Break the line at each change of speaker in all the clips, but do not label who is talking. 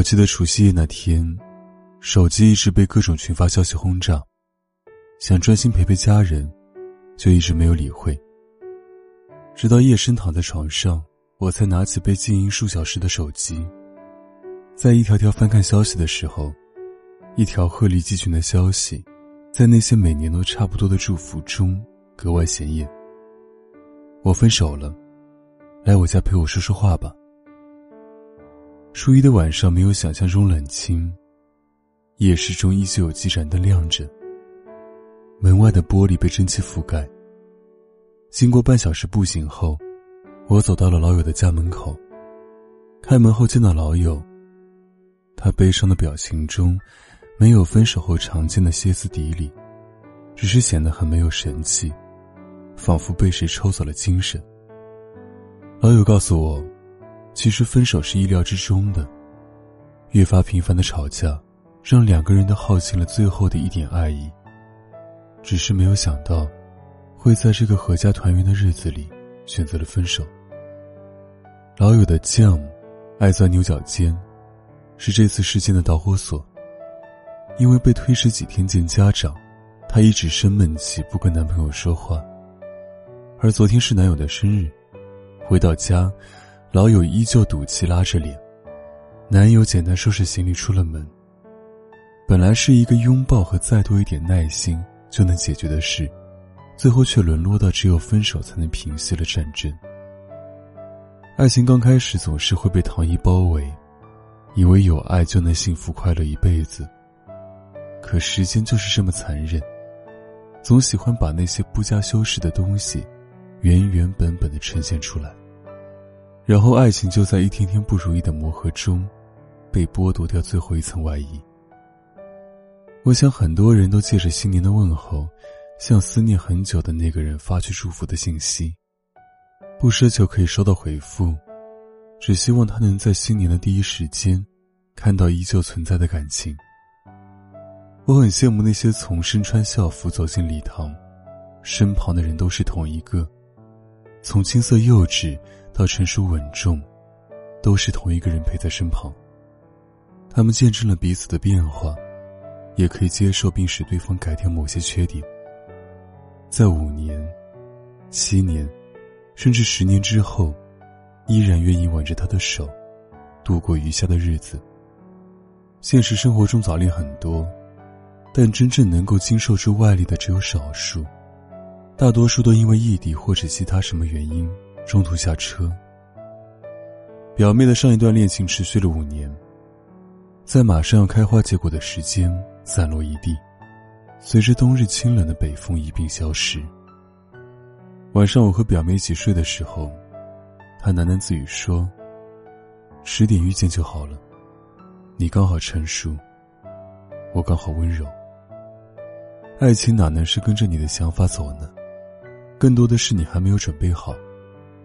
我记得除夕夜那天，手机一直被各种群发消息轰炸，想专心陪陪家人，就一直没有理会。直到夜深躺在床上，我才拿起被静音数小时的手机，在一条条翻看消息的时候。一条鹤立鸡群的消息，在那些每年都差不多的祝福中格外显眼。我分手了，来我家陪我说说话吧。初一的晚上没有想象中冷清，夜市中依旧有几盏灯亮着。门外的玻璃被蒸汽覆盖。经过半小时步行后，我走到了老友的家门口。开门后见到老友，他悲伤的表情中。没有分手后常见的歇斯底里，只是显得很没有神气，仿佛被谁抽走了精神。老友告诉我，其实分手是意料之中的。越发频繁的吵架，让两个人都耗尽了最后的一点爱意。只是没有想到，会在这个阖家团圆的日子里选择了分手。老友的犟，爱钻牛角尖，是这次事件的导火索。因为被推迟几天见家长，她一直生闷气，不跟男朋友说话。而昨天是男友的生日，回到家，老友依旧赌气拉着脸。男友简单收拾行李出了门。本来是一个拥抱和再多一点耐心就能解决的事，最后却沦落到只有分手才能平息了战争。爱情刚开始总是会被糖衣包围，以为有爱就能幸福快乐一辈子。可时间就是这么残忍，总喜欢把那些不加修饰的东西，原原本本的呈现出来。然后爱情就在一天天不如意的磨合中，被剥夺掉最后一层外衣。我想很多人都借着新年的问候，向思念很久的那个人发去祝福的信息，不奢求可以收到回复，只希望他能在新年的第一时间，看到依旧存在的感情。我很羡慕那些从身穿校服走进礼堂，身旁的人都是同一个；从青涩幼稚到成熟稳重，都是同一个人陪在身旁。他们见证了彼此的变化，也可以接受并使对方改掉某些缺点。在五年、七年，甚至十年之后，依然愿意挽着他的手，度过余下的日子。现实生活中早恋很多。但真正能够经受住外力的只有少数，大多数都因为异地或者其他什么原因中途下车。表妹的上一段恋情持续了五年，在马上要开花结果的时间散落一地，随着冬日清冷的北风一并消失。晚上我和表妹一起睡的时候，她喃喃自语说：“十点遇见就好了，你刚好成熟，我刚好温柔。”爱情哪能是跟着你的想法走呢？更多的是你还没有准备好，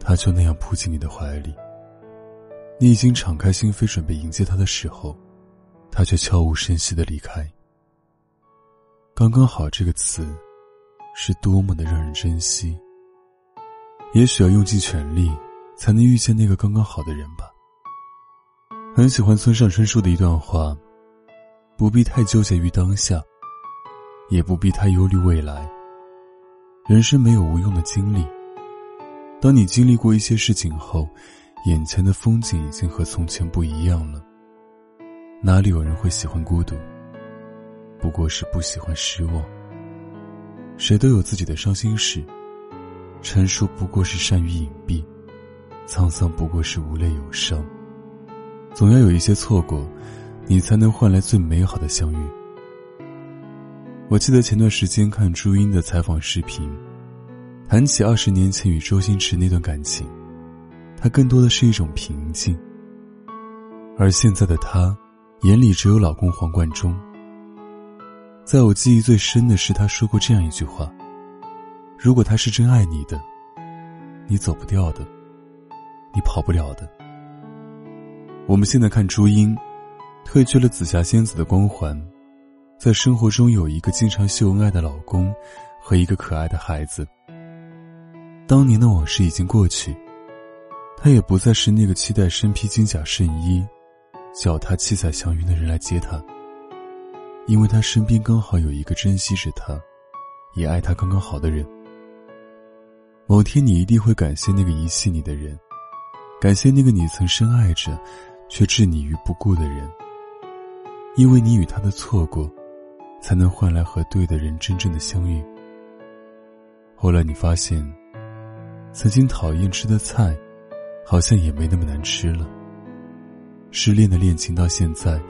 他就那样扑进你的怀里。你已经敞开心扉准备迎接他的时候，他却悄无声息的离开。刚刚好这个词，是多么的让人珍惜。也许要用尽全力，才能遇见那个刚刚好的人吧。很喜欢村上春树的一段话：不必太纠结于当下。也不必太忧虑未来。人生没有无用的经历。当你经历过一些事情后，眼前的风景已经和从前不一样了。哪里有人会喜欢孤独？不过是不喜欢失望。谁都有自己的伤心事。成熟不过是善于隐蔽，沧桑不过是无泪有伤。总要有一些错过，你才能换来最美好的相遇。我记得前段时间看朱茵的采访视频，谈起二十年前与周星驰那段感情，他更多的是一种平静。而现在的他，眼里只有老公黄贯中。在我记忆最深的是，他说过这样一句话：“如果他是真爱你的，你走不掉的，你跑不了的。”我们现在看朱茵，褪去了紫霞仙子的光环，在生活中有一个经常秀恩爱的老公，和一个可爱的孩子。当年的往事已经过去，他也不再是那个期待身披金甲圣衣，脚踏七彩祥云的人来接他。因为他身边刚好有一个珍惜着他，也爱他刚刚好的人。某天你一定会感谢那个遗弃你的人，感谢那个你曾深爱着，却置你于不顾的人。因为你与他的错过，才能换来和对的人真正的相遇。后来你发现，曾经讨厌吃的菜，好像也没那么难吃了。失恋的恋情到现在。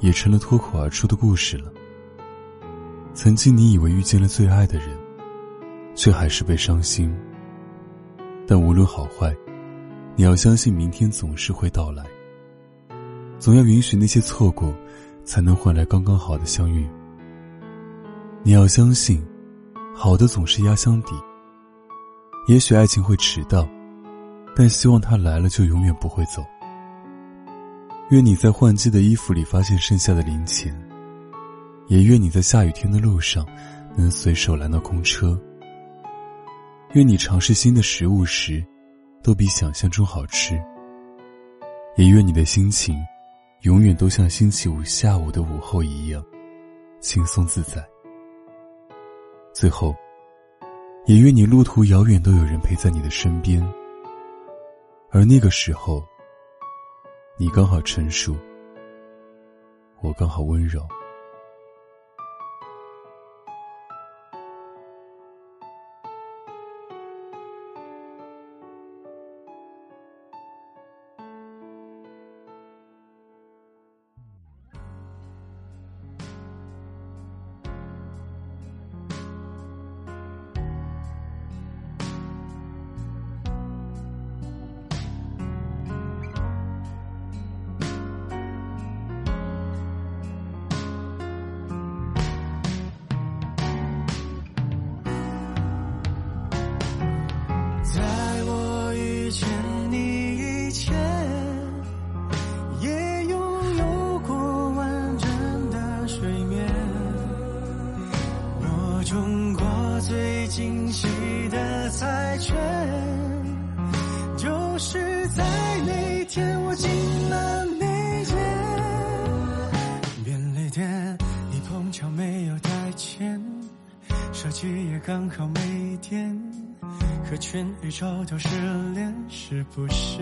也成了脱口而出的故事了。曾经你以为遇见了最爱的人，却还是被伤心。但无论好坏，你要相信明天总是会到来。总要允许那些错过，才能换来刚刚好的相遇。你要相信，好的总是压箱底。也许爱情会迟到，但希望它来了就永远不会走。愿你在换季的衣服里发现剩下的零钱，也愿你在下雨天的路上能随手拦到空车。愿你尝试新的食物时，都比想象中好吃。也愿你的心情，永远都像星期五下午的午后一样，轻松自在。最后，也愿你路途遥远都有人陪在你的身边，而那个时候。你刚好成熟，我刚好温柔。
手机也刚好每天，可全宇宙都失恋，是不是？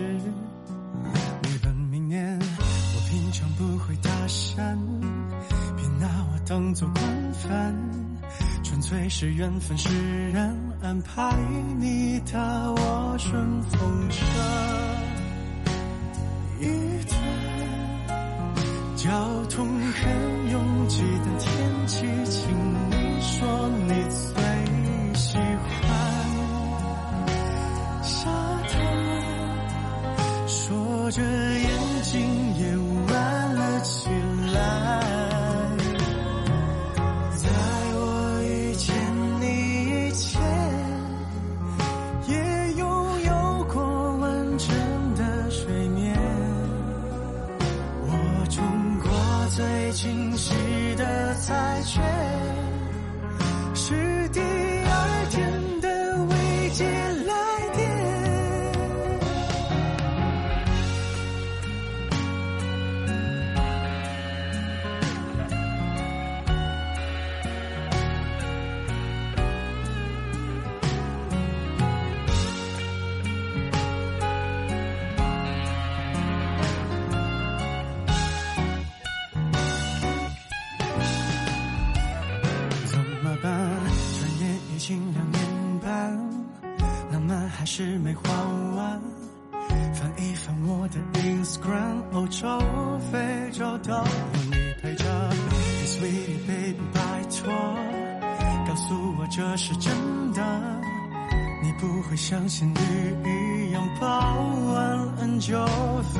你本命年，我平常不会搭讪，别拿我当做惯犯。纯粹是缘分使然，安排你搭我顺风车。一段交通很拥挤的天气，还是没画完，翻一翻我的 Instagram，欧洲、非洲都有你陪着。Sweetie baby，拜托，告诉我这是真的，你不会像仙女一样抱完恩就飞